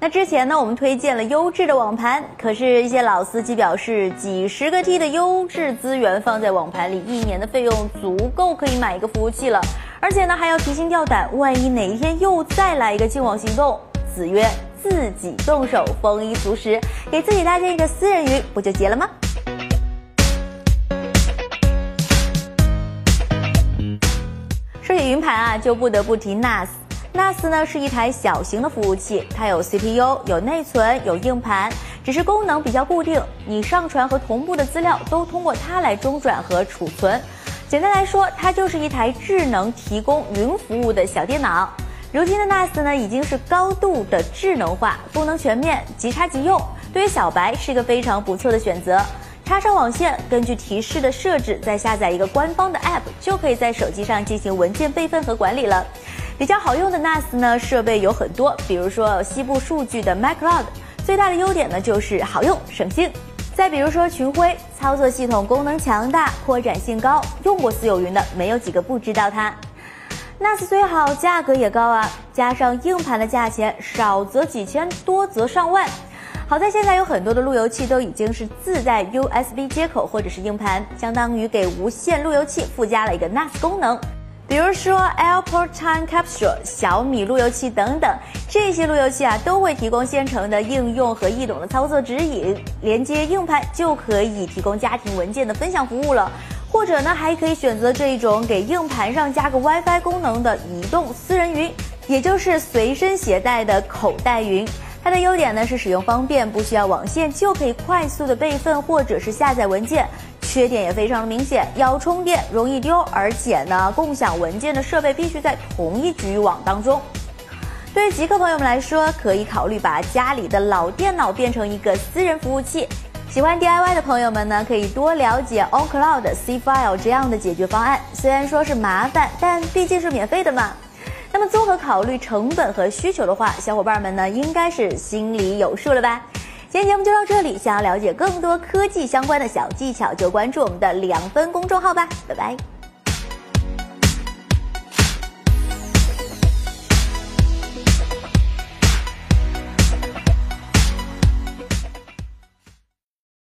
那之前呢，我们推荐了优质的网盘，可是，一些老司机表示，几十个 T 的优质资源放在网盘里，一年的费用足够可以买一个服务器了，而且呢，还要提心吊胆，万一哪一天又再来一个净网行动，子曰自己动手，丰衣足食，给自己搭建一个私人云，不就结了吗？说起云盘啊，就不得不提 NAS。NAS 呢是一台小型的服务器，它有 CPU、有内存、有硬盘，只是功能比较固定。你上传和同步的资料都通过它来中转和储存。简单来说，它就是一台智能提供云服务的小电脑。如今的 NAS 呢已经是高度的智能化，功能全面，即插即用，对于小白是一个非常不错的选择。插上网线，根据提示的设置，再下载一个官方的 App，就可以在手机上进行文件备份和管理了。比较好用的 NAS 呢，设备有很多，比如说西部数据的 MacCloud，最大的优点呢就是好用省心。再比如说群晖，操作系统功能强大，扩展性高，用过私有云的没有几个不知道它。NAS 虽好，价格也高啊，加上硬盘的价钱，少则几千，多则上万。好在现在有很多的路由器都已经是自带 USB 接口或者是硬盘，相当于给无线路由器附加了一个 NAS 功能。比如说 Airport Time Capsule、小米路由器等等，这些路由器啊都会提供现成的应用和易懂的操作指引，连接硬盘就可以提供家庭文件的分享服务了。或者呢，还可以选择这一种给硬盘上加个 WiFi 功能的移动私人云，也就是随身携带的口袋云。它的优点呢是使用方便，不需要网线就可以快速的备份或者是下载文件。缺点也非常的明显，要充电容易丢，而且呢，共享文件的设备必须在同一局域网当中。对于极客朋友们来说，可以考虑把家里的老电脑变成一个私人服务器。喜欢 DIY 的朋友们呢，可以多了解 OnCloud、Cfile 这样的解决方案。虽然说是麻烦，但毕竟是免费的嘛。那么综合考虑成本和需求的话，小伙伴们呢，应该是心里有数了吧？今天节目就到这里，想要了解更多科技相关的小技巧，就关注我们的两分公众号吧，拜拜。